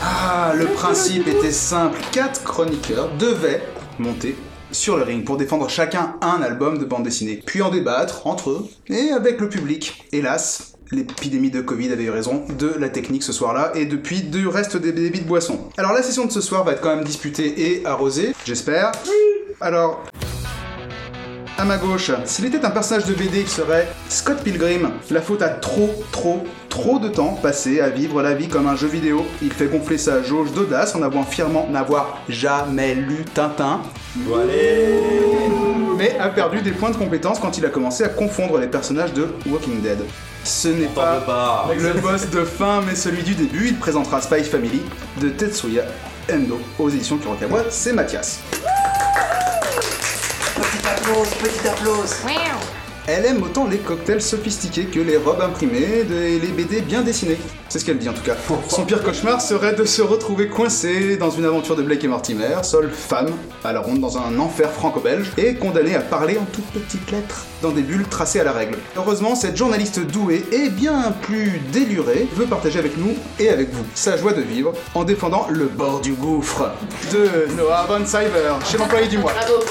Ah, le principe était simple. Quatre chroniqueurs devaient monter sur le ring pour défendre chacun un album de bande dessinée, puis en débattre entre eux et avec le public. Hélas, l'épidémie de Covid avait eu raison de la technique ce soir-là et depuis du reste des débits de boissons. Alors la session de ce soir va être quand même disputée et arrosée, j'espère. Alors, à ma gauche, s'il était un personnage de BD, il serait Scott Pilgrim. La faute a trop, trop, trop de temps passé à vivre la vie comme un jeu vidéo. Il fait gonfler sa jauge d'audace en avouant fièrement n'avoir jamais lu Tintin. Mais a perdu des points de compétence quand il a commencé à confondre les personnages de Walking Dead. Ce n'est pas, pas. le boss de fin, mais celui du début. Il présentera Spy Family de Tetsuya Endo aux éditions Kurokawa. C'est Mathias. Petit applause, petit applause. Elle aime autant les cocktails sophistiqués que les robes imprimées et les BD bien dessinées. C'est ce qu'elle dit en tout cas. Son pire cauchemar serait de se retrouver coincé dans une aventure de Blake et Mortimer, seule femme, à la ronde dans un enfer franco-belge, et condamnée à parler en toutes petites lettres, dans des bulles tracées à la règle. Heureusement, cette journaliste douée et bien plus délurée veut partager avec nous et avec vous sa joie de vivre en défendant le bord du gouffre de Noah Von Cyber chez l'employé du mois. Bravo.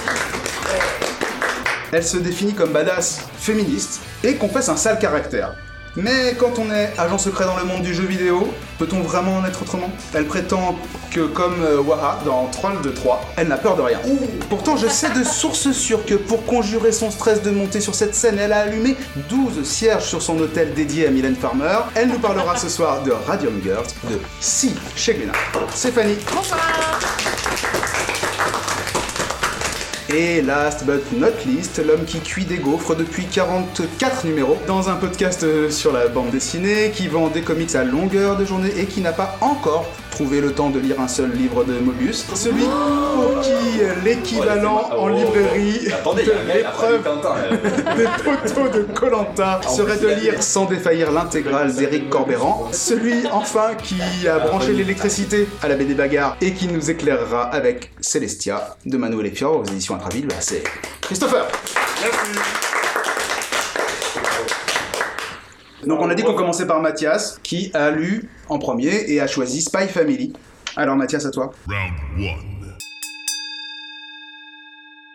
Elle se définit comme badass, féministe et confesse un sale caractère. Mais quand on est agent secret dans le monde du jeu vidéo, peut-on vraiment en être autrement? Elle prétend que, comme euh, Waha dans Troll de 3, elle n'a peur de rien. Pourtant, je sais de sources sûres que pour conjurer son stress de monter sur cette scène, elle a allumé 12 cierges sur son hôtel dédié à Mylène Farmer. Elle nous parlera ce soir de Radium Girls, de Si chez Glénat. C'est Fanny. Et last but not least, l'homme qui cuit des gaufres depuis 44 numéros dans un podcast euh, sur la bande dessinée, qui vend des comics à longueur de journée et qui n'a pas encore trouvé le temps de lire un seul livre de Mobius. Celui pour qui l'équivalent en librairie Attendez, de l'épreuve des photos de Colanta. Serait de lire sans défaillir l'intégrale d'Éric Corbéran. Celui enfin qui a branché l'électricité à la BD Bagarre et qui nous éclairera avec Célestia de Manuel Fior aux éditions Intraville, c'est Christopher. Donc on a dit qu'on commençait par Mathias qui a lu en premier et a choisi Spy Family. Alors Mathias à toi. Round one.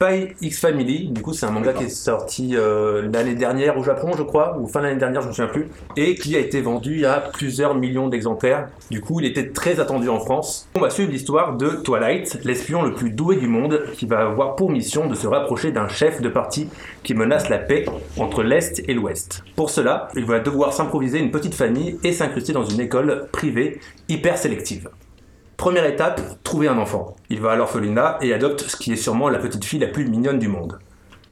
Spy X Family, du coup c'est un manga qui est sorti euh, l'année dernière au Japon je crois, ou fin l'année dernière je me souviens plus, et qui a été vendu à plusieurs millions d'exemplaires. Du coup il était très attendu en France. On va suivre l'histoire de Twilight, l'espion le plus doué du monde, qui va avoir pour mission de se rapprocher d'un chef de parti qui menace la paix entre l'Est et l'Ouest. Pour cela, il va devoir s'improviser une petite famille et s'incruster dans une école privée hyper sélective. Première étape, trouver un enfant. Il va à l'orphelinat et adopte ce qui est sûrement la petite fille la plus mignonne du monde.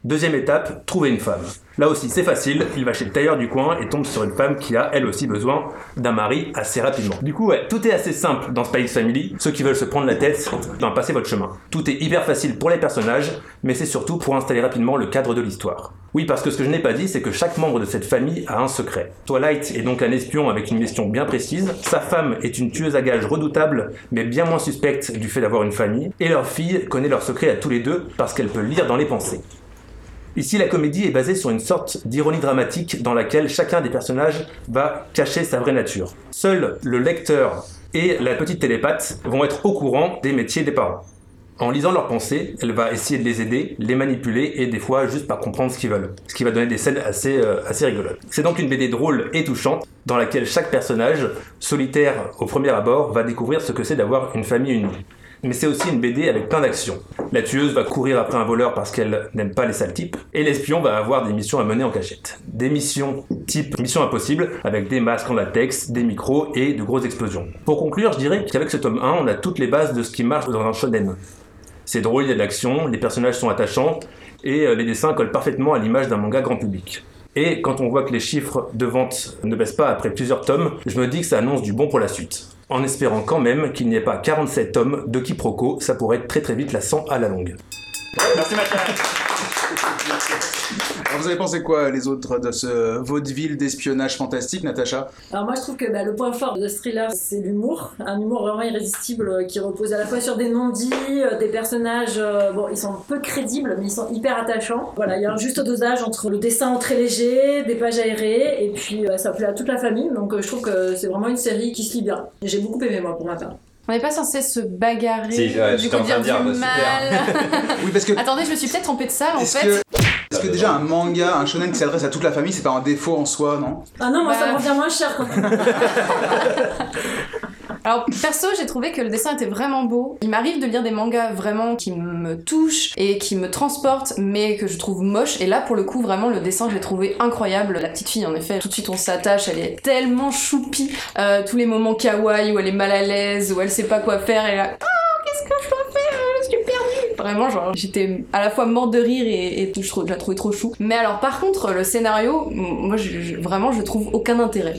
Deuxième étape, trouver une femme. Là aussi c'est facile, il va chez le tailleur du coin et tombe sur une femme qui a elle aussi besoin d'un mari assez rapidement. Du coup ouais, tout est assez simple dans Spy Family, ceux qui veulent se prendre la tête, ben passez votre chemin. Tout est hyper facile pour les personnages, mais c'est surtout pour installer rapidement le cadre de l'histoire. Oui parce que ce que je n'ai pas dit c'est que chaque membre de cette famille a un secret. Twilight est donc un espion avec une mission bien précise, sa femme est une tueuse à gages redoutable mais bien moins suspecte du fait d'avoir une famille, et leur fille connaît leur secret à tous les deux parce qu'elle peut lire dans les pensées. Ici, la comédie est basée sur une sorte d'ironie dramatique dans laquelle chacun des personnages va cacher sa vraie nature. Seul le lecteur et la petite télépathe vont être au courant des métiers des parents. En lisant leurs pensées, elle va essayer de les aider, les manipuler et des fois juste par comprendre ce qu'ils veulent. Ce qui va donner des scènes assez, euh, assez rigolotes. C'est donc une BD drôle et touchante dans laquelle chaque personnage, solitaire au premier abord, va découvrir ce que c'est d'avoir une famille unie. Mais c'est aussi une BD avec plein d'actions. La tueuse va courir après un voleur parce qu'elle n'aime pas les sales types, et l'espion va avoir des missions à mener en cachette. Des missions type Mission Impossible, avec des masques en latex, des micros et de grosses explosions. Pour conclure, je dirais qu'avec ce tome 1, on a toutes les bases de ce qui marche dans un shonen. C'est drôle, il y a de l'action, les personnages sont attachants, et euh, les dessins collent parfaitement à l'image d'un manga grand public. Et quand on voit que les chiffres de vente ne baissent pas après plusieurs tomes, je me dis que ça annonce du bon pour la suite. En espérant quand même qu'il n'y ait pas 47 tomes de quiproquo, ça pourrait être très très vite la 100 à la longue. Merci Mathias. Alors, vous avez pensé quoi, les autres, de ce vaudeville d'espionnage fantastique, Natacha Alors moi je trouve que bah, le point fort de ce thriller c'est l'humour, un humour vraiment irrésistible euh, qui repose à la fois sur des non-dits, euh, des personnages, euh, bon ils sont peu crédibles mais ils sont hyper attachants. Voilà, il y a un juste dosage entre le dessin très léger, des pages aérées et puis ça plaît à toute la famille donc je trouve que c'est vraiment une série qui se lit bien. J'ai beaucoup aimé moi pour ma part. On n'est pas censé se bagarrer, Si, ouais, du coup en dire de du dire, bah, mal. Oui, parce que Attendez, je me suis peut-être trompée de salle en fait. que, est-ce que déjà un manga, un shonen qui s'adresse à toute la famille, c'est pas un défaut en soi, non? Ah non moi ça Bah. me revient moins cher quand même. Alors perso, j'ai trouvé que le dessin était vraiment beau. Il m'arrive de lire des mangas vraiment qui me touchent et qui me transportent, mais que je trouve moche. Et là, pour le coup, vraiment, le dessin, j'ai trouvé incroyable. La petite fille, en effet, tout de suite, on s'attache. Elle est tellement choupie. Euh, tous les moments kawaii où elle est mal à l'aise, où elle sait pas quoi faire, et là, oh, qu'est-ce que je dois faire? Je suis perdue. Vraiment, genre, j'étais à la fois morte de rire et, je, je la trouvais trop chou. Mais alors, par contre, le scénario, moi, je- je- vraiment, je trouve aucun intérêt.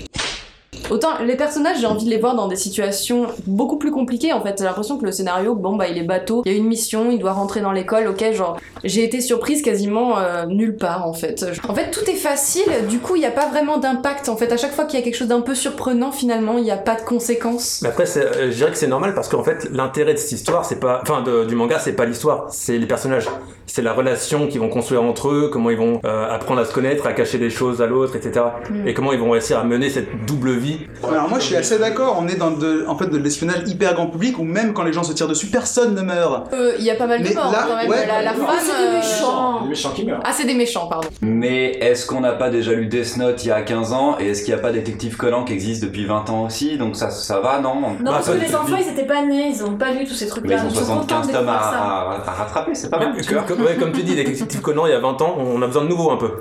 Autant les personnages, j'ai envie de les voir dans des situations beaucoup plus compliquées en fait. J'ai l'impression que le scénario, bon bah il est bateau, il y a une mission, il doit rentrer dans l'école, ok, genre j'ai été surprise quasiment euh, nulle part en fait. En fait tout est facile, du coup il n'y a pas vraiment d'impact en fait. À chaque fois qu'il y a quelque chose d'un peu surprenant, finalement il n'y a pas de conséquences. Mais après, euh, je dirais que c'est normal parce qu'en fait, l'intérêt de cette histoire, c'est pas, enfin, de- du manga, c'est pas l'histoire, c'est les personnages. C'est la relation qu'ils vont construire entre eux, comment ils vont euh, apprendre à se connaître, à cacher des choses à l'autre, etc. Mm. Et comment ils vont réussir à mener cette double vie. Alors moi je suis assez d'accord, on est dans de, en fait, de l'espionnage hyper grand public où même quand les gens se tirent dessus, personne ne meurt. Euh, Il y a pas mal de Mais morts là, quand même. ouais, la, la femme. c'est des euh, méchants. Les méchants qui meurent. Ah c'est des méchants, pardon. Mais est-ce qu'on n'a pas déjà lu Death Note il y a 15 ans Et est-ce qu'il n'y a pas Détective Conan qui existe depuis 20 ans aussi? Donc ça, ça va, non? Non Bah, parce que les enfants ils étaient pas nés, ils ont pas vu tous ces trucs Mais là. ils ont sont contents 75 de tomes à, rattraper, c'est pas mal. Comme, comme- ouais, comme tu dis, Détective Conan, il y a 20 ans, on a besoin de nouveau un peu.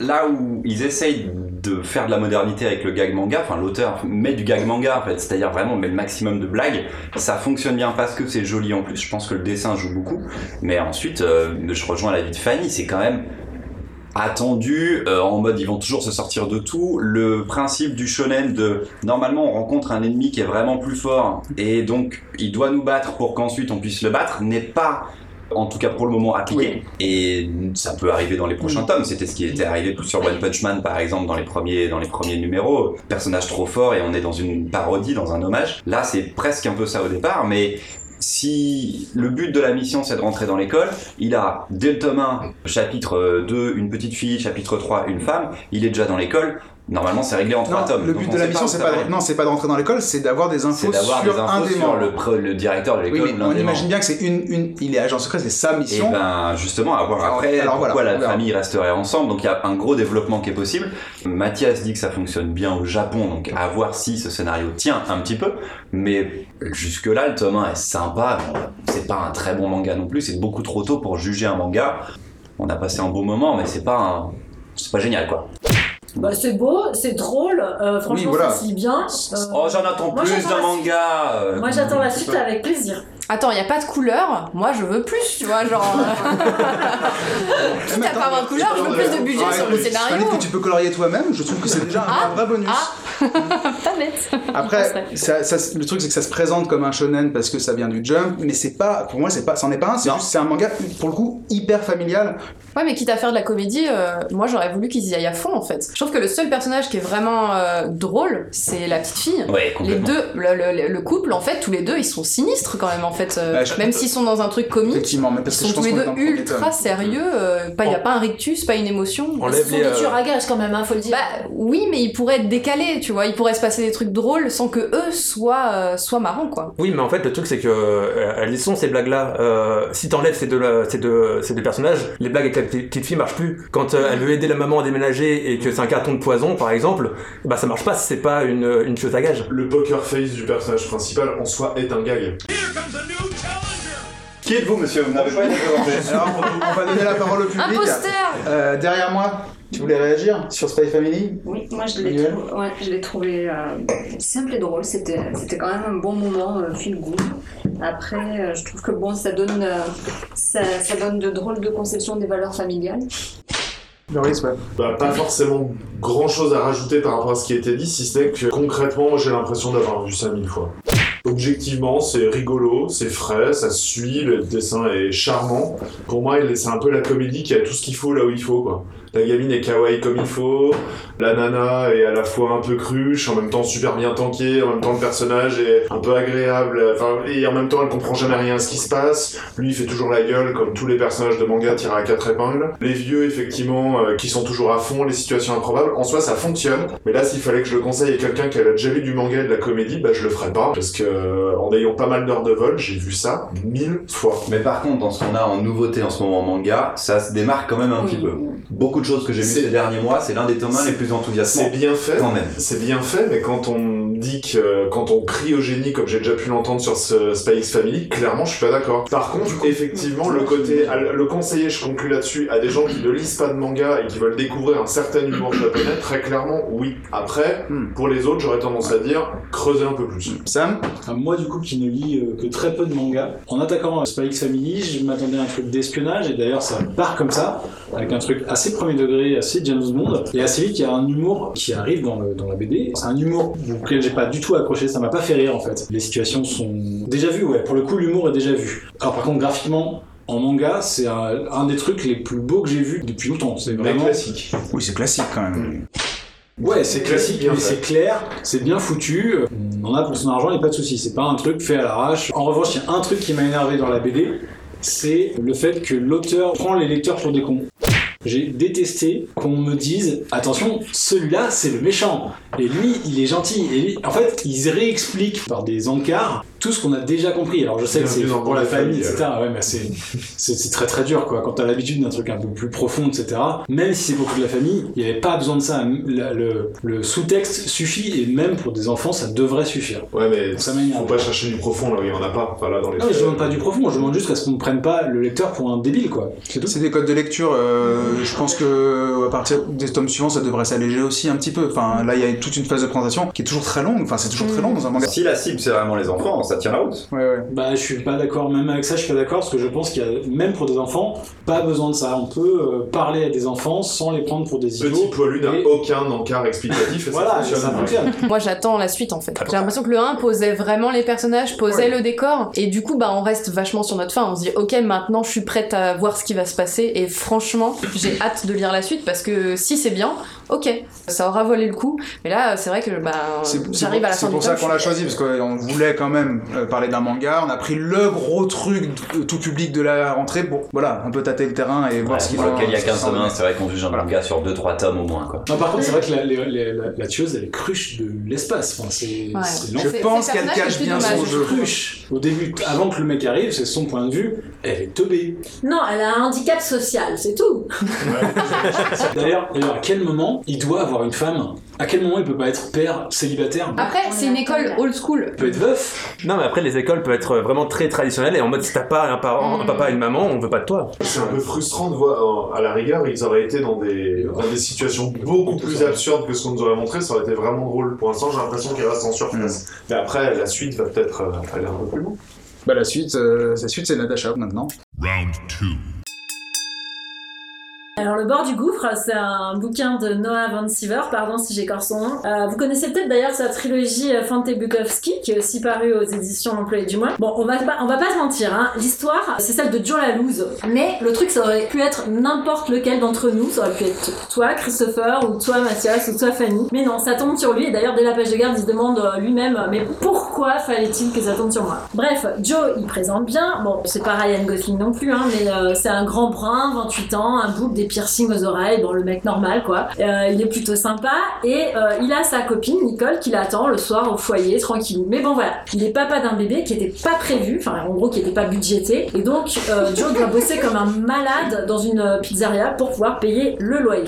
Là où ils essayent de faire de la modernité avec le gag manga, enfin l'auteur met du gag manga en fait, c'est-à-dire vraiment met le maximum de blagues, ça fonctionne bien parce que c'est joli en plus, je pense que le dessin joue beaucoup, mais ensuite euh, je rejoins l'avis de Fanny, c'est quand même attendu euh, en mode ils vont toujours se sortir de tout. Le principe du shonen de normalement on rencontre un ennemi qui est vraiment plus fort et donc il doit nous battre pour qu'ensuite on puisse le battre n'est pas en tout cas pour le moment appliqué. Et ça peut arriver dans les prochains tomes. C'était ce qui était arrivé sur One Punch Man par exemple dans les premiers dans les premiers numéros. Personnage trop fort et on est dans une parodie dans un hommage. Là c'est presque un peu ça au départ mais si le but de la mission c'est de rentrer dans l'école, il a dès le tome 1, chapitre 2, une petite fille, chapitre 3, une femme, il est déjà dans l'école. Normalement, c'est réglé en trois tomes. le but de la mission c'est pas, de, non, c'est pas d'entrer dans l'école, c'est d'avoir des infos sur des un infos des sur le, le directeur de Oui, l'école. mais l'un on imagine bien que c'est une, une, il est agent secret, c'est sa Et mission. ben justement, à voir après alors pourquoi voilà, la famille resterait ensemble. Donc il y a un gros développement qui est possible. Mathias dit que ça fonctionne bien au Japon, donc à voir si ce scénario tient un petit peu. Mais jusque là, le tome 1 est sympa. C'est pas un très bon manga non plus. C'est beaucoup trop tôt pour juger un manga. On a passé un beau moment, mais c'est pas un... c'est pas génial quoi. Bah, c'est beau, c'est drôle, euh, franchement Oui, voilà. ça se lit bien. Euh, Oh, j'en attends moi, plus d'un manga. euh, Moi j'attends la suite avec plaisir. Attends, il y a pas de couleur. Moi, je veux plus, tu vois, genre. euh, Quitte à pas avoir de couleur, je veux plus de budget Ah, sur le scénario. tandis que tu peux colorier toi-même, je trouve que c'est déjà un, Ah, un vrai bonus. ah. Pas bête. Après, ça, ça- le truc c'est que ça se présente comme un shonen parce que ça vient du Jump, mais c'est pas, pour moi c'est pas, c'en est pas un, c'est juste c'est un manga pour le coup hyper familial. Ouais, mais quitte à faire de la comédie, euh, moi j'aurais voulu qu'ils y aillent à fond en fait. Je trouve que le seul personnage qui est vraiment euh, drôle, c'est la petite fille. Ouais, Les complètement. deux, le, le- le couple, en fait, tous les deux, ils sont sinistres quand même, en fait. euh, je- même s'ils sont dans un truc comique, Effectivement, mais ils parce que sont tous les deux ultra sérieux. euh, pas, y a pas un rictus, pas une émotion. Enlève Ce sont les, des euh, tueurs à gages quand même, hein, faut le dire. Bah oui, mais ils pourraient être décalés, tu vois. Il pourrait se passer des trucs drôles sans que eux soient, euh, soient marrants, quoi. Oui, mais en fait, le truc, c'est que euh, elles sont ces blagues-là. Euh, si t'enlèves ces deux, ces, deux, ces deux personnages, les blagues avec la petite fille marchent plus. Quand euh, elle veut aider la maman à déménager et que c'est un carton de poison, par exemple, bah ça marche pas si c'est pas une, une chose à gage. Le poker face du personnage principal en soi est un gag. Qui êtes-vous, monsieur Vous n'avez pas été présenté. Alors on, on va donner la parole au public. Imposteur Euh, derrière moi, tu voulais réagir sur Spy Family? Oui, moi je l'ai trouvé, ouais, je l'ai trouvé euh, simple et drôle. C'était, c'était quand même un bon moment, euh, feel good. Après, euh, je trouve que bon, ça donne, euh, ça, ça donne de drôles de conceptions des valeurs familiales. Ouais. Bah, pas forcément grand chose à rajouter par rapport à ce qui a été dit, si ce n'est que concrètement, j'ai l'impression d'avoir vu ça mille fois. Objectivement, c'est rigolo, c'est frais, ça suit, le dessin est charmant. Pour moi, c'est un peu la comédie qui a tout ce qu'il faut là où il faut, quoi. La gamine est kawaii comme il faut, la nana est à la fois un peu cruche, en même temps super bien tankée, en même temps le personnage est un peu agréable, enfin, et en même temps elle comprend jamais rien à ce qui se passe. Lui il fait toujours la gueule comme tous les personnages de manga tirés à quatre épingles. Les vieux effectivement euh, qui sont toujours à fond, les situations improbables. En soi ça fonctionne, mais là s'il fallait que je le conseille à quelqu'un qui a déjà vu du manga et de la comédie, bah je le ferais pas parce que euh, en ayant pas mal d'heures de vol, j'ai vu ça mille fois. Mais par contre, dans ce qu'on a en nouveauté en ce moment en manga, ça se démarque quand même un Oui. petit peu. Beaucoup de choses que j'ai vues C'est- ces derniers mois, c'est l'un des tomes les plus C'est enthousiasmants. bien fait, Quand même. c'est bien fait, mais quand on dit que quand on crie au génie, comme j'ai déjà pu l'entendre sur ce Spy X Family, clairement je suis pas d'accord. Par contre, effectivement, le côté, le conseiller, je conclus là-dessus, à des gens qui ne lisent pas de manga et qui veulent découvrir un certain humour japonais, très clairement, oui. Après, Hmm. pour les autres, j'aurais tendance à dire creuser un peu plus. Sam Enfin, moi, du coup, qui ne lis euh, que très peu de mangas, en attaquant Spy X Family, je m'attendais à un truc d'espionnage, et d'ailleurs, ça part comme ça, avec un truc assez premier degré, assez James Bond, et assez vite, il y a un humour qui arrive dans, le- dans la BD. C'est un humour auquel j'ai pas du tout accroché, ça m'a pas fait rire en fait. Les situations sont déjà vues, ouais, pour le coup, l'humour est déjà vu. Alors, par contre, graphiquement, en manga, c'est un, un des trucs les plus beaux que j'ai vus depuis longtemps. C'est vraiment. classique. Oui, c'est classique quand même. Ouais, c'est classique, mais c'est clair, c'est bien foutu. On en a pour son argent, il n'y a pas de souci. C'est pas un truc fait à l'arrache. En revanche, il y a un truc qui m'a énervé dans la BD, c'est le fait que l'auteur prend les lecteurs pour des cons. J'ai détesté qu'on me dise attention, celui-là c'est le méchant et lui il est gentil. Et lui- en fait, ils réexpliquent par des encarts tout ce qu'on a déjà compris. Alors je sais que c'est pour la famille, famille, etc. Ouais, mais c'est très très dur quoi. Quand t'as l'habitude d'un truc un peu plus profond, etc. Même si c'est pour toute la famille, il n'y avait pas besoin de ça. Le, le- le sous-texte suffit et même pour des enfants, ça devrait suffire. Ouais, mais Ça faut pas chercher du profond là où il y en a pas. Enfin, là, dans les Non, mais je demande pas du profond, je demande juste qu'à ce qu'on ne prenne pas le lecteur pour un débile quoi. C'est tout. C'est des codes de lecture. euh, je pense que à partir des tomes suivants, ça devrait s'alléger aussi un petit peu. Enfin, là, il y a toute une phase de présentation qui est toujours très longue. Enfin, c'est toujours très long dans un manga. Si la cible c'est vraiment les enfants, ça tient la route. Ouais, ouais. Bah, je suis pas d'accord, même avec ça, je suis pas d'accord, parce que je pense qu'il y a, même pour des enfants, pas besoin de ça. On peut euh, parler à des enfants sans les prendre pour des Petit idiots. poilu n'a Et- aucun encart explicatif et Voilà, ça ça fonctionne. fonctionne. Moi j'attends la suite en fait. J'ai l'impression que le 1 posait vraiment les personnages, posait le décor, et du coup bah on reste vachement sur notre fin. On se dit ok maintenant je suis prête à voir ce qui va se passer, et franchement j'ai hâte de lire la suite parce que si c'est bien, ok, ça aura volé le coup. Mais là c'est vrai que bah C'est c'est j'arrive pour, à la c'est fin pour du ça qu'on l'a choisi, parce qu'on voulait quand même parler d'un manga. On a pris le gros truc tout public de la rentrée pour voilà, un peu tâter le terrain et voir Ouais, ce qu'il lequel il y a ce qu'il 15 s'en tomes, est. c'est vrai qu'on juge un Voilà. manga sur 2-3 tomes au moins quoi. Non, par contre, c'est vrai que la, la, la, la- la tueuse, elle est cruche de l'espace. Enfin, c'est Ouais. Je pense qu'elle cache bien son dommage. jeu. cruche. Au début, avant que le mec arrive, c'est son point de vue, elle est teubée. Non, elle a un handicap social, c'est tout. D'ailleurs, d'ailleurs, à quel moment il doit avoir une femme? À quel moment il peut pas être père célibataire? Après c'est une école old school. Il peut être veuf? Non, mais après, les écoles peuvent être vraiment très traditionnelles et en mode si t'as pas un parent, un papa et une maman, on veut pas de toi. C'est un peu frustrant de voir, euh, à la rigueur, ils auraient été dans des, dans des situations beaucoup plus absurdes que ce qu'on nous aurait montré, ça aurait été vraiment drôle. Pour l'instant, j'ai l'impression qu'ils restent en surface. Mais après, la suite va peut-être euh, aller un peu plus loin. Bah, la suite, euh, la suite c'est Natasha maintenant. Round two. Alors, Le bord du gouffre, c'est un bouquin de Noah Van Siever, pardon si j'écorce son nom. Euh, vous connaissez peut-être d'ailleurs sa trilogie euh, Fante Bukowski, qui est aussi parue aux éditions L'Employé du Mois. Bon, on va pas, on va pas se mentir, hein. l'histoire, c'est celle de Joe Lalouse. Mais le truc, ça aurait pu être n'importe lequel d'entre nous. Ça aurait pu être toi, Christopher, ou toi, Mathias, ou toi, Fanny. Mais non, ça tombe sur lui. Et d'ailleurs, dès la page de garde, il se demande euh, lui-même, mais pourquoi fallait-il que ça tombe sur moi? Bref, Joe, il présente bien. Bon, c'est pas Ryan Gosling non plus, hein, mais c'est un grand brun, 28 ans, un boucle, des piercings aux oreilles, bon, le mec normal, quoi. Euh, il est plutôt sympa et euh, il a sa copine, Nicole, qui l'attend le soir au foyer, tranquillou. Mais bon, voilà, il est papa d'un bébé qui était pas prévu, enfin, en gros, qui était pas budgété. Et donc, euh, Joe doit bosser comme un malade dans une pizzeria pour pouvoir payer le loyer.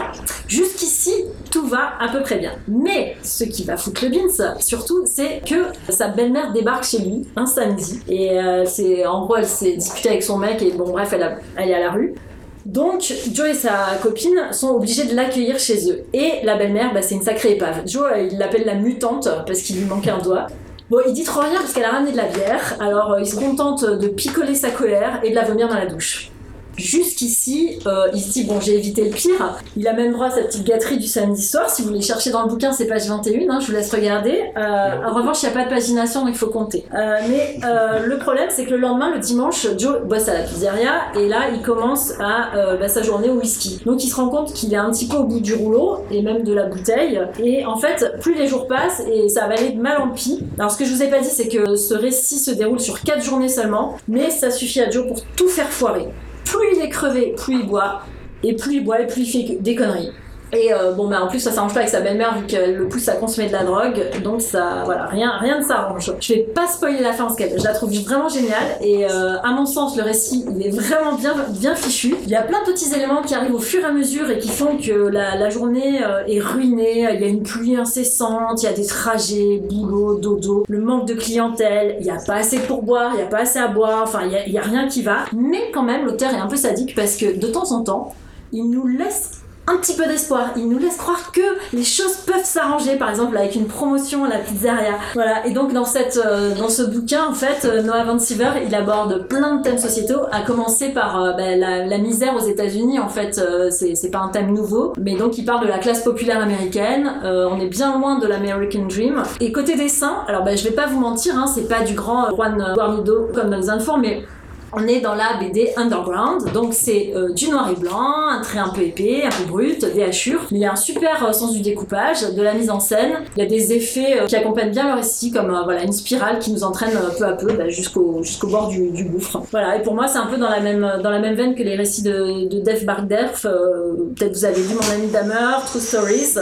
Jusqu'ici, tout va à peu près bien. Mais ce qui va foutre le beans, surtout, c'est que sa belle-mère débarque chez lui un samedi. Et c'est, en gros, elle s'est disputée avec son mec et bon, bref, elle, a- elle est à la rue. Donc, Joe et sa copine sont obligés de l'accueillir chez eux. Et la belle-mère, bah, c'est une sacrée épave. Joe, euh, il l'appelle la mutante parce qu'il lui manquait un doigt. Bon, il dit trop rien parce qu'elle a ramené de la bière, alors euh, il se contente de picoler sa colère et de la vomir dans la douche. Jusqu'ici, euh, il se dit bon, j'ai évité le pire. Il a même droit à sa petite gâterie du samedi soir. Si vous voulez chercher dans le bouquin, c'est page 21, hein, je vous laisse regarder. Euh, en revanche, il n'y a pas de pagination, donc il faut compter. Euh, mais euh, le problème, c'est que le lendemain, le dimanche, Joe bosse à la pizzeria et là, il commence à euh, bah, sa journée au whisky. Donc il se rend compte qu'il est un petit peu au bout du rouleau et même de la bouteille. Et en fait, plus les jours passent et ça va aller de mal en pis. Alors ce que je vous ai pas dit, c'est que ce récit se déroule sur 4 journées seulement, mais ça suffit à Joe pour tout faire foirer. Plus il est crevé, plus il boit. Et plus il boit, et plus il fait des conneries. Et euh, bon, bah en plus, ça s'arrange pas avec sa belle-mère vu qu'elle le pousse à consommer de la drogue. Donc, ça, voilà, rien, rien ne s'arrange. Je vais pas spoiler la fin parce que je la trouve vraiment géniale. Et euh, à mon sens, le récit, il est vraiment bien, bien fichu. Il y a plein de petits éléments qui arrivent au fur et à mesure et qui font que la, journée euh, est ruinée. Il y a une pluie incessante, il y a des trajets, boulot, dodo, le manque de clientèle. Il y a pas assez pour boire, il y a pas assez à boire. Enfin, il y a, il y a rien qui va. Mais quand même, l'auteur est un peu sadique parce que de temps en temps, il nous laisse un petit peu d'espoir. Il nous laisse croire que les choses peuvent s'arranger, par exemple avec une promotion à la pizzeria. Voilà. Et donc dans cette, euh, dans ce bouquin, en fait, euh, Noah Van il aborde plein de thèmes sociétaux, à commencer par bah, la, la misère aux États-Unis. En fait, euh, c'est pas un thème nouveau, mais donc il parle de la classe populaire américaine. On est bien loin de l'American Dream. Et côté dessin, alors bah, je vais pas vous mentir, hein, c'est pas du grand Juan Guarnido comme dans les mais on est dans la BD underground, donc c'est euh, du noir et blanc, un trait un peu épais, un peu brut, des hachures. Mais il y a un super euh, sens du découpage, de la mise en scène. Il y a des effets euh, qui accompagnent bien le récit, comme euh, voilà une spirale qui nous entraîne peu à peu bah, jusqu'au jusqu'au bord du, du gouffre. Voilà. Et pour moi, c'est un peu dans la même dans la même veine que les récits de, de Def Barderf. Euh, Peut-être vous avez lu Mon ami Damer, True Stories.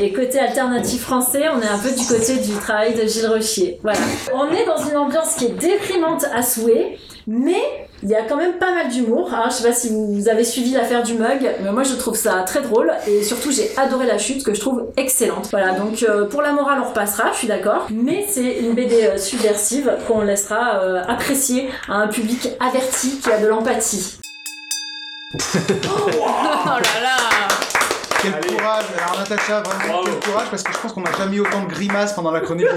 Et côté alternatif français, on est un peu du côté du travail de Gilles Rochier. Voilà. On est dans une ambiance qui est déprimante à souhait. Mais il y a quand même pas mal d'humour. Hein. Je sais pas si vous avez suivi l'affaire du mug, mais moi je trouve ça très drôle et surtout j'ai adoré la chute que je trouve excellente. Voilà, donc euh, pour la morale on repassera, je suis d'accord, mais c'est une BD euh, subversive qu'on laissera euh, apprécier à un public averti qui a de l'empathie. Oh là là Quel courage Alors Natacha, vraiment quel courage parce que je pense qu'on n'a jamais eu autant de grimaces pendant la chronique.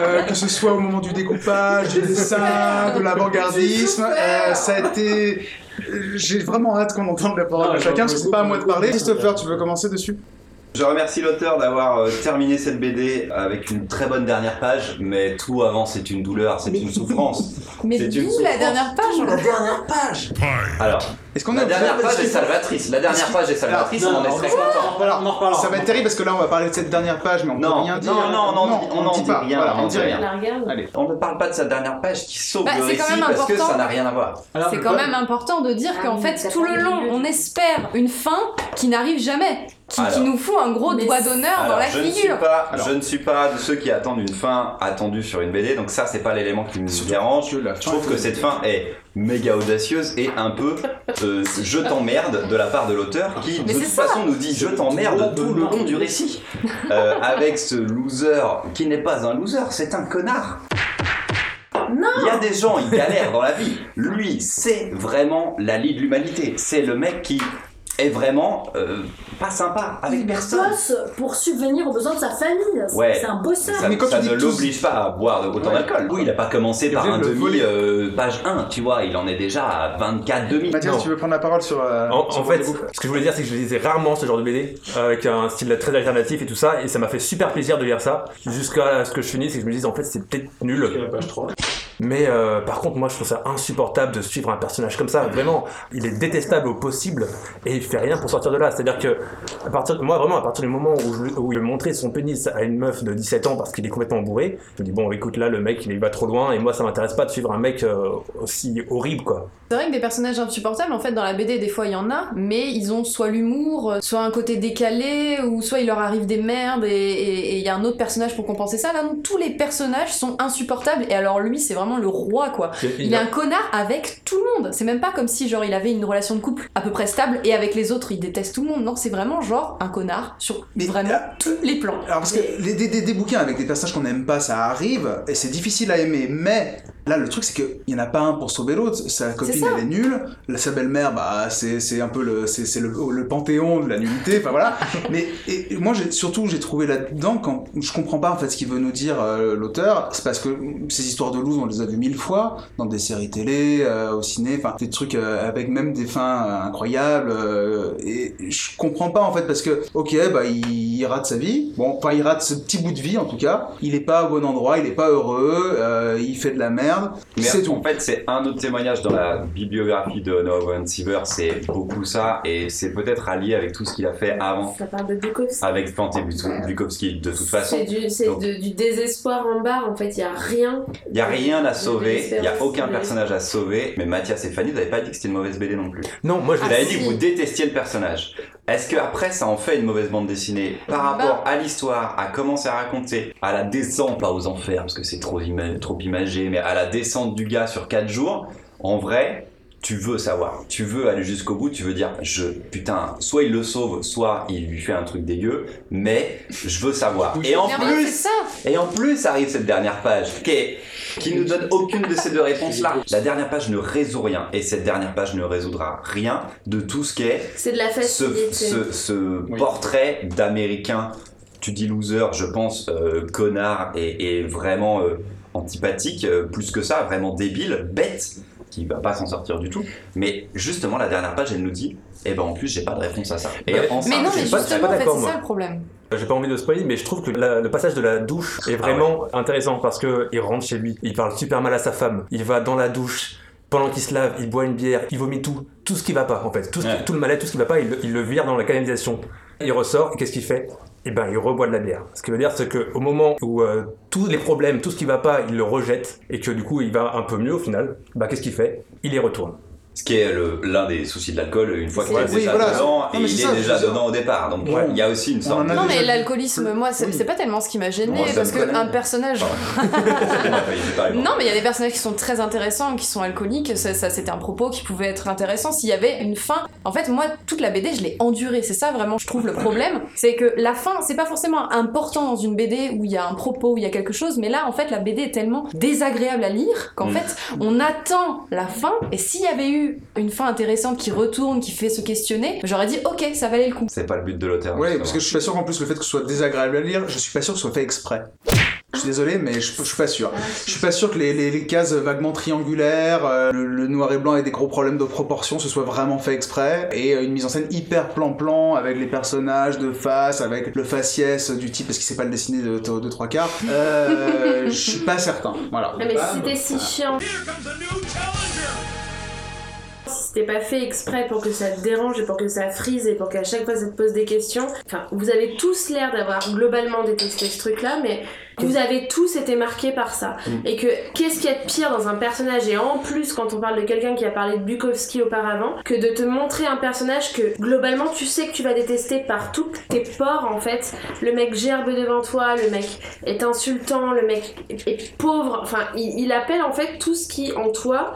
Euh, que ce soit au moment du découpage, du dessin, de l'avant-gardisme, euh, ça a été... J'ai vraiment hâte qu'on entende la parole de chacun parce que c'est pas à moi de parler. Christopher, tu veux commencer dessus? Je remercie l'auteur d'avoir euh, terminé cette BD avec une très bonne dernière page, mais tout avant c'est une douleur, c'est une souffrance. Mais C'est une la dernière page La dernière page Alors, Est-ce qu'on la est dernière page est salvatrice. La dernière page est salvatrice, on en est non, très non, content. Voilà. On en reparlera. Ça va être terrible parce que là on va parler de cette dernière page mais on Non, peut rien dire. non, non, on en dit- on en dit rien, on dit rien. La Allez. Ne parle pas de sa dernière page qui sauve Bah, le récit parce que important. ça n'a rien à voir. C'est quand même important de dire Ah qu'en fait, tout le long, on espère une fin qui n'arrive jamais, qui, nous fout un gros doigt d'honneur dans la je ne, suis figure. pas, Alors. je ne suis pas de ceux qui attendent une fin attendue sur une BD, donc ça c'est pas l'élément qui me dérange. Je fin trouve que cette fin est méga audacieuse et un peu euh, je t'emmerde de la part de l'auteur qui de toute ça. façon nous dit je t'emmerde tout le long du récit Euh, avec ce loser qui n'est pas un loser, c'est un connard. Non Il y a des gens, ils galèrent dans la vie. Lui, c'est vraiment la lie de l'humanité. C'est le mec qui est vraiment euh, pas sympa avec Il personne. bosse pour subvenir aux besoins de sa famille. C'est- Ouais. C'est un bosseur. Ça, Mais quand ça tu ne l'oblige pas à boire de- autant Ouais. d'alcool. Oui, il a pas commencé par un demi euh, page 1, tu vois, il en est déjà à 24 demi. Mathias, Non. tu veux prendre la parole sur. euh, En, sur en fait, ce que je voulais dire, c'est que je lisais rarement ce genre de BD, euh, avec un style très alternatif et tout ça, et ça m'a fait super plaisir de lire ça, jusqu'à ce que je finisse et que je me dise, en fait, c'est peut-être nul. la page 3. Mais euh, par contre, moi, je trouve ça insupportable de suivre un personnage comme ça. Vraiment, il est détestable au possible et il fait rien pour sortir de là. C'est-à-dire que, à partir, moi, vraiment, à partir du moment où, je, où il montrait son pénis à une meuf de 17 ans parce qu'il est complètement bourré, je me dis bon, écoute, là, le mec, il va trop loin et moi, ça m'intéresse pas de suivre un mec euh, aussi horrible, quoi. C'est vrai que des personnages insupportables, en fait, dans la BD, des fois, il y en a, mais ils ont soit l'humour, euh, soit un côté décalé, ou soit il leur arrive des merdes, et- il y a un autre personnage pour compenser ça. Là, non, tous les personnages sont insupportables, et alors lui, c'est vraiment le roi, quoi. Il est un connard avec tout le monde. C'est même pas comme si, genre, il avait une relation de couple à peu près stable, et avec les autres, il déteste tout le monde. Non, c'est vraiment, genre, un connard sur Mais, vraiment euh, tous les plans. Alors parce que les, des, des- des bouquins avec des personnages qu'on n'aime pas, ça arrive et c'est difficile à aimer. Mais Là, le truc, c'est qu'il n'y en a pas un pour sauver l'autre. Sa copine, elle est nulle. La, sa belle-mère, bah, c'est un peu le, c'est c'est le, le panthéon de la nullité. Enfin voilà. Mais et, moi, surtout, j'ai trouvé là-dedans, quand je comprends pas en fait ce qu'il veut nous dire euh, l'auteur, c'est parce que ces histoires de loose, on les a vues mille fois dans des séries télé, euh, au ciné, enfin des trucs euh, avec même des fins incroyables. et je comprends pas en fait parce que, ok, bah il, il rate sa vie. Bon, enfin il rate ce petit bout de vie en tout cas. Il est pas au bon endroit, il est pas heureux, il fait de la merde. Mais C'est tout. en fait, c'est un autre témoignage dans la bibliographie de Noah Van Siever, c'est beaucoup ça, et c'est peut-être allié avec tout ce qu'il a fait avant, Ça parle de Bukowski. avec Pante Bukowski, de toute façon. C'est du, c'est Donc- de- du désespoir en barre, en fait, il n'y a rien. Il n'y a rien à sauver, il n'y a aucun personnage à sauver, mais Mathias et Fanny, vous n'avez pas dit que c'était une mauvaise BD non plus. Non, moi je Vous Ah, avez dit que vous détestiez le personnage. Est-ce que après ça en fait une mauvaise bande dessinée par Bah. rapport à l'histoire, à comment c'est raconté, à la descente, pas aux enfers parce que c'est trop, ima- trop imagé, mais à la descente du gars sur 4 jours, en vrai, tu veux savoir, tu veux aller jusqu'au bout, tu veux dire, je, putain, soit il le sauve, soit il lui fait un truc dégueu, mais je veux savoir. Et en plus, et en plus arrive cette dernière page qui, est- qui nous donne aucune de ces deux réponses-là. La dernière page ne résout rien, et cette dernière page ne résoudra rien de tout ce qu'est C'est de la ce, portrait d'américain, tu dis loser, je pense, euh, connard et, et vraiment euh, antipathique, euh, plus que ça, vraiment débile, bête, qui va pas s'en sortir du tout. Mais justement, la dernière page, elle nous dit, eh ben en plus, j'ai pas de réponse à ça. Et Mais- en ça, Mais non, je mais suis pas- justement, pas en fait, c'est ça le problème. J'ai pas envie de spoiler, mais je trouve que la- le passage de la douche est vraiment intéressant parce que il rentre chez lui, il parle super mal à sa femme, il va dans la douche. Pendant qu'il se lave, il boit une bière, il vomit tout, tout ce qui va pas en fait, tout, ce qui- Ouais. tout le mal tout ce qui va pas, il, le- il le vire dans la canalisation. Il ressort, et qu'est-ce qu'il fait? Eh ben, il reboit de la bière. Ce qui veut dire, c'est que au moment où euh, tous les problèmes, tout ce qui va pas, il le rejette et que du coup, il va un peu mieux au final. Bah, qu'est-ce qu'il fait? Il y retourne. Ce qui est le- l'un des soucis de l'alcool, une fois qu'il est oui, déjà voilà. dedans, Non, et il est ça, déjà dedans au départ. Donc Ouais. il y a aussi une sorte. Non, mais l'alcoolisme, moi, c'est Oui. pas tellement ce qui m'a gêné parce connaît. qu'un personnage. Non, mais il y a des personnages qui sont très intéressants, qui sont alcooliques. Ça, ça, c'était un propos qui pouvait être intéressant s'il y avait une fin. En fait, moi, toute la BD, je l'ai endurée. C'est ça vraiment, je trouve le problème, c'est que la fin, c'est pas forcément important dans une BD où il y a un propos, où il y a quelque chose. Mais là, en fait, la BD est tellement désagréable à lire qu'en Mm. fait, on attend la fin. Et s'il y avait eu une fin intéressante qui retourne, qui fait se questionner, j'aurais dit, ok, ça valait le coup. C'est pas le but de l'auteur. Ouais, justement. parce que je suis pas sûr qu'en plus le fait que ce soit désagréable à lire, je suis pas sûr que ce soit fait exprès. Je suis désolé, mais je, je suis pas sûr. Je suis pas sûr que les, les- les cases vaguement triangulaires, euh, le, le noir et blanc et des gros problèmes de proportion, ce soit vraiment fait exprès. Et euh, une mise en scène hyper plan-plan avec les personnages de face, avec le faciès du type parce qu'il sait pas le dessiner de, de, de trois quarts. Euh, je suis pas certain. Voilà. Mais c'était si chiant. C'était pas fait exprès pour que ça te dérange et pour que ça frise et pour qu'à chaque fois ça te pose des questions, enfin, vous avez tous l'air d'avoir globalement détesté ce truc-là, mais vous avez tous été marqués par ça. Et que qu'est-ce qu'il y a de pire dans un personnage, et en plus quand on parle de quelqu'un qui a parlé de Bukowski auparavant, que de te montrer un personnage que globalement tu sais que tu vas détester par tous tes pores en fait. Le mec gerbe devant toi, le mec est insultant, le mec est pauvre, enfin il, il appelle en fait tout ce qui en toi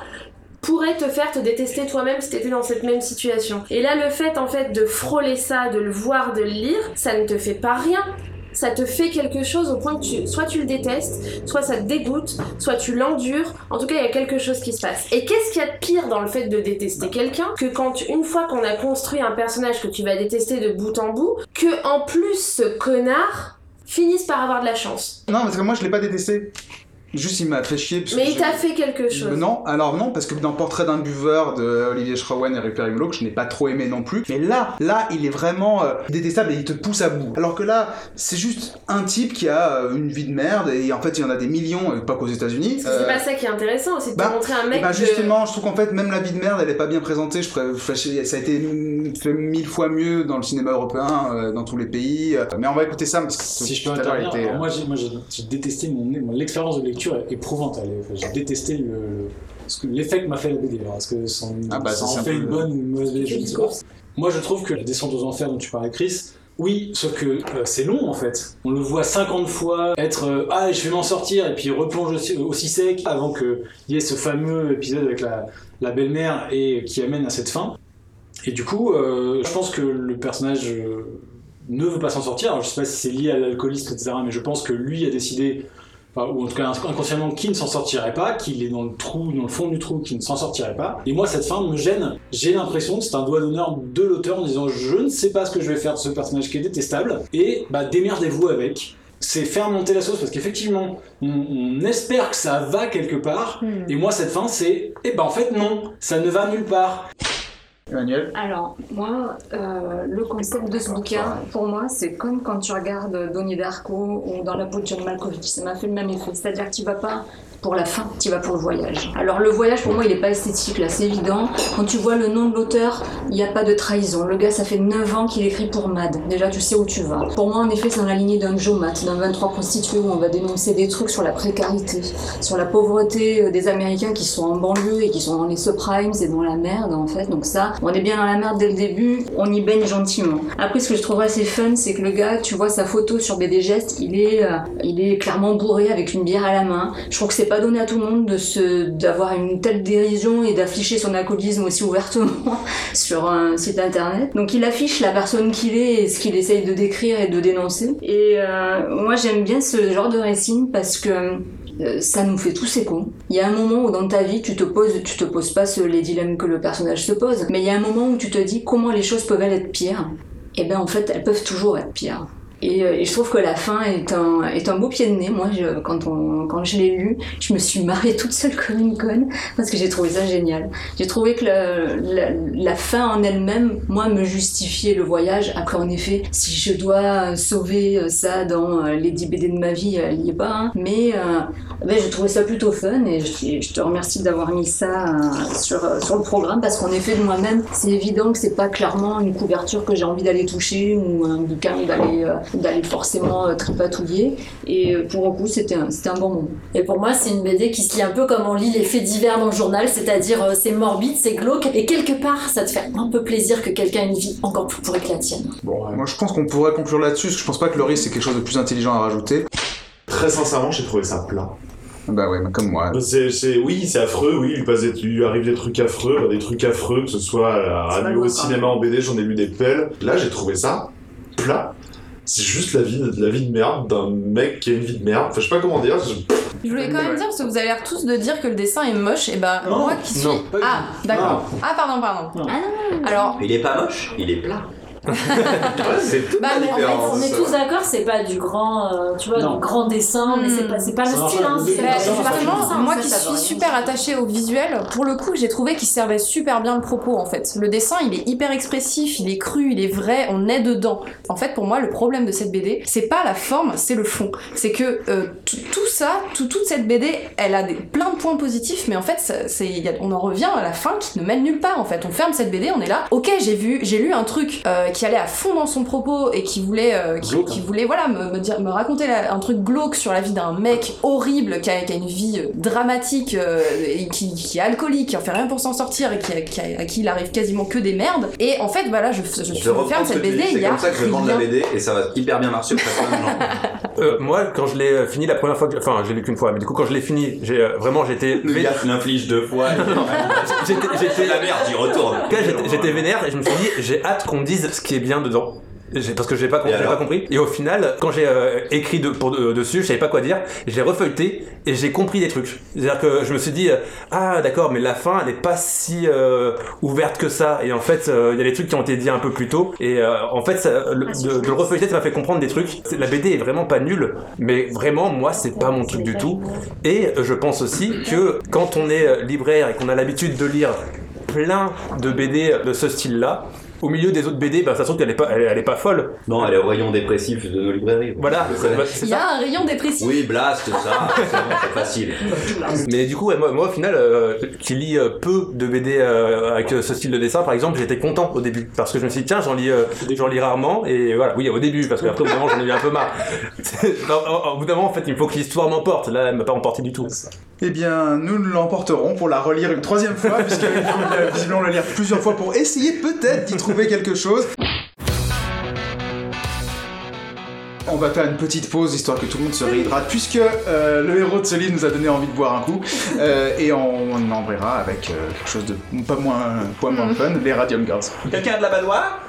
pourrait te faire te détester toi-même si t'étais dans cette même situation. Et là, le fait en fait de frôler ça, de le voir, de le lire, ça ne te fait pas rien. Ça te fait quelque chose au point que soit tu le détestes, soit ça te dégoûte, soit tu l'endures. En tout cas, il y a quelque chose qui se passe. Et qu'est-ce qu'il y a de pire dans le fait de détester quelqu'un que quand une fois qu'on a construit un personnage que tu vas détester de bout en bout, que en plus ce connard finisse par avoir de la chance? Non, parce que moi je l'ai pas détesté. Juste il m'a fait chier. parce que Mais il j'ai- t'a fait quelque chose. Euh, Non, alors non, parce que dans Portrait d'un buveur de Olivier Schrawen et Rupert Imolo, que je n'ai pas trop aimé non plus, mais là, là, il est vraiment euh, détestable et il te pousse à bout. Alors que là, c'est juste un type qui a euh, une vie de merde et en fait, il y en a des millions, euh, pas qu'aux États-Unis. Que c'est Euh, pas ça qui est intéressant aussi, de te bah, montrer un mec de- justement, je trouve qu'en fait, même la vie de merde, elle est pas bien présentée. Je préfère- enfin, ça a été fait mille fois mieux dans le cinéma européen, euh, dans tous les pays. Mais on va écouter ça parce que Si je peux il intervenir, était, moi j'ai moi, j'ai- j'ai détesté mon, mon l'expérience de lecture éprouvante. J'ai détesté le, le- ce que- l'effet que m'a fait la BD. Alors, Est-ce que ça en, Ah bah, ça en fait une bonne ou une mauvaise BD Je ne sais pas. Moi je trouve que la descente aux enfers dont tu parlais Chris, oui, sauf que euh, c'est long en fait. On le voit 50 fois être euh, ah je vais m'en sortir et puis il replonge aussi, aussi sec avant qu'il y ait ce fameux épisode avec la, la belle-mère et qui amène à cette fin. Et du coup, euh, je pense que le personnage euh, ne veut pas s'en sortir. Alors, je sais pas si c'est lié à l'alcoolisme, etc. Mais je pense que lui a décidé enfin, ou en tout cas inconsciemment, qui ne s'en sortirait pas, qu'il est dans le trou, dans le fond du trou, qui ne s'en sortirait pas. Et moi, cette fin me gêne. J'ai l'impression que c'est un doigt d'honneur de l'auteur en disant je ne sais pas ce que je vais faire de ce personnage qui est détestable, et bah démerdez-vous avec. C'est faire monter la sauce parce qu'effectivement, on, on espère que ça va quelque part, et moi, cette fin, c'est eh ben en fait, non, ça ne va nulle part. Emmanuel Alors, moi, euh, le concept de ce bouquin, pour moi, c'est comme quand tu regardes Donnie Darko ou Dans la peau de John Malkovich. Ça m'a fait le même effet. C'est-à-dire que tu vas pas pour la fin, tu vas pour le voyage. Alors, le voyage, pour moi, il est pas esthétique, là, c'est évident. Quand tu vois le nom de l'auteur, il n'y a pas de trahison. Le gars, ça fait 9 ans qu'il écrit pour Mad. Déjà, tu sais où tu vas. Pour moi, en effet, c'est dans la lignée d'un Joe Matt, d'un 23 prostitué où on va dénoncer des trucs sur la précarité, sur la pauvreté euh, des Américains qui sont en banlieue et qui sont dans les subprimes et dans la merde, en fait. Donc ça, on est bien dans la merde dès le début, on y baigne gentiment. Après, ce que je trouve assez fun, c'est que le gars, tu vois sa photo sur BD Geste, il est, euh, il est clairement bourré avec une bière à la main. Je trouve que c'est pas donné à tout le monde de se, d'avoir une telle dérision et d'afficher son alcoolisme aussi ouvertement sur un site internet. Donc il affiche la personne qu'il est et ce qu'il essaye de décrire et de dénoncer. Et euh, moi, j'aime bien ce genre de récit parce que euh, ça nous fait tous écho. Il y a un moment où dans ta vie, tu te poses, tu te poses pas les dilemmes que le personnage se pose, mais il y a un moment où tu te dis comment les choses peuvent être pires? Et ben en fait, elles peuvent toujours être pires. Et, euh, et je trouve que la fin est un, est un beau pied de nez. Moi, je, quand, on, quand je l'ai lu, je me suis marrée toute seule comme une conne parce que j'ai trouvé ça génial. J'ai trouvé que le- la, la fin en elle-même, moi, me justifiait le voyage. Après, en effet, si je dois sauver euh, ça dans euh, les 10 BD de ma vie, elle n'y est pas. hein. Mais euh, ben, j'ai trouvé ça plutôt fun et je, je te remercie d'avoir mis ça euh, sur, euh, sur le programme parce qu'en effet, de moi-même, c'est évident que c'est pas clairement une couverture que j'ai envie d'aller toucher ou un bouquin d'aller euh, d'aller forcément euh, tripatouiller. Et euh, pour le coup, c'était un, c'était un bon moment. Et pour moi, c'est une BD qui se lit un peu comme on lit les faits divers dans le journal, c'est-à-dire euh, c'est morbide, c'est glauque, et quelque part, ça te fait un peu plaisir que quelqu'un ait une vie encore plus pourrie que la tienne. Bon, moi je pense qu'on pourrait conclure là-dessus, parce que je pense pas que Laurie c'est quelque chose de plus intelligent à rajouter. Très sincèrement, j'ai trouvé ça plat. Bah ouais, comme moi. C'est, oui, c'est affreux, oui, il, passe des- il lui arrive des trucs affreux, bah, des trucs affreux, que ce soit à radio, au cinéma, en BD, j'en ai lu des pelles. Là, j'ai trouvé ça plat. C'est juste la vie, la vie de merde d'un mec qui a une vie de merde. Enfin, je sais pas comment dire. je- Je voulais quand même dire, parce que vous avez l'air tous de dire que le dessin est moche, et bah Non, moi qui suis. non, pas du ah, d'accord. Non. Ah, pardon, pardon. Non. Alors, Il est pas moche, il est plat. c'est tout Bah, la mais en fait, différence. On est tous d'accord, c'est pas du grand, euh, tu vois, Non. du grand dessin, mais c'est Hmm. pas, c'est pas Ça le style. hein, c'est- Bah, moi qui suis super attachée au visuel, pour le coup, j'ai trouvé qu'il servait super bien le propos en fait. Le dessin, il est hyper expressif, il est cru, il est vrai, on est dedans. En fait, pour moi, le problème de cette BD, c'est pas la forme, c'est le fond. C'est que euh, tout ça, tout- toute cette BD, elle a des, plein de points positifs, mais en fait, ça- c'est, il y a- on en revient à la fin qui ne mène nulle part en fait. On ferme cette BD, on est là. Ok, j'ai vu, j'ai lu un truc euh, qui allait à fond dans son propos et qui voulait, euh, qui, hein. voulait, voilà, me, me dire, me raconter la- un truc glauque sur la vie d'un mec horrible qui a, qui a une vie euh, dramatique euh, et qui, qui est alcoolique, qui en fait rien pour s'en sortir et qui, a- à qui il arrive quasiment que des merdes. Et en fait, voilà, je, je, je Je reprends ferme cette BD, c'est comme ça que je vends de la. BD et ça va hyper bien marcher Euh, moi, quand je l'ai euh, fini la première fois, que... enfin, je l'ai lu qu'une fois, mais du coup, quand je l'ai fini, j'ai euh, vraiment, j'étais. Le gars l'inflige deux fois. J'étais, j'étais, la merde, j'y retourne. J'étais vénère et je me suis dit, j'ai hâte qu'on me dise ce qui est bien dedans. J'ai- Parce que j'ai pas, pas compris. Et au final, quand j'ai euh, écrit de, pour, de- dessus, je savais pas quoi dire. J'ai refeuilleté et j'ai compris des trucs. C'est-à-dire que je me suis dit, euh, ah d'accord, mais la fin, elle est pas si euh, ouverte que ça. Et en fait, euh, il y a des trucs qui ont été dits un peu plus tôt. Et euh, en fait, ça- le- de, de le refeuilleter, ça m'a fait comprendre des trucs. La BD est vraiment pas nulle, mais vraiment, moi, c'est pas mon truc du tout. Et euh, je pense aussi que quand on est euh, libraire et qu'on a l'habitude de lire plein de BD de ce style-là. Au milieu des autres BD, bah, ça se trouve qu'elle est pas, elle, est- elle est pas folle. Non, elle est au rayon dépressif de nos librairies. Voilà, c'est Il y a un rayon dépressif. Oui, Blast, ça, c'est facile. Mais du coup, ouais, moi, moi, au final, euh, qui lis euh, peu de BD euh, avec euh, ce style de dessin, par exemple, j'étais content au début parce que je me suis dit tiens, j'en lis, euh, j'en lis rarement et voilà, oui, au début parce qu'après au bout d'un moment j'en ai eu un peu marre. Non, au- au bout d'un moment, en fait, il faut que l'histoire m'emporte. Là, elle m'a pas emporté du tout. Eh bien, nous l'emporterons pour la relire une troisième fois, euh, visiblement la lire plusieurs fois pour essayer peut-être d'y trouver quelque chose. On va faire une petite pause histoire que tout le monde se réhydrate, puisque euh, le héros de ce livre nous a donné envie de boire un coup, euh, et on, on embrayera avec euh, quelque chose de pas moins, pas moins fun, les Radium Girls. Quelqu'un a de la badoire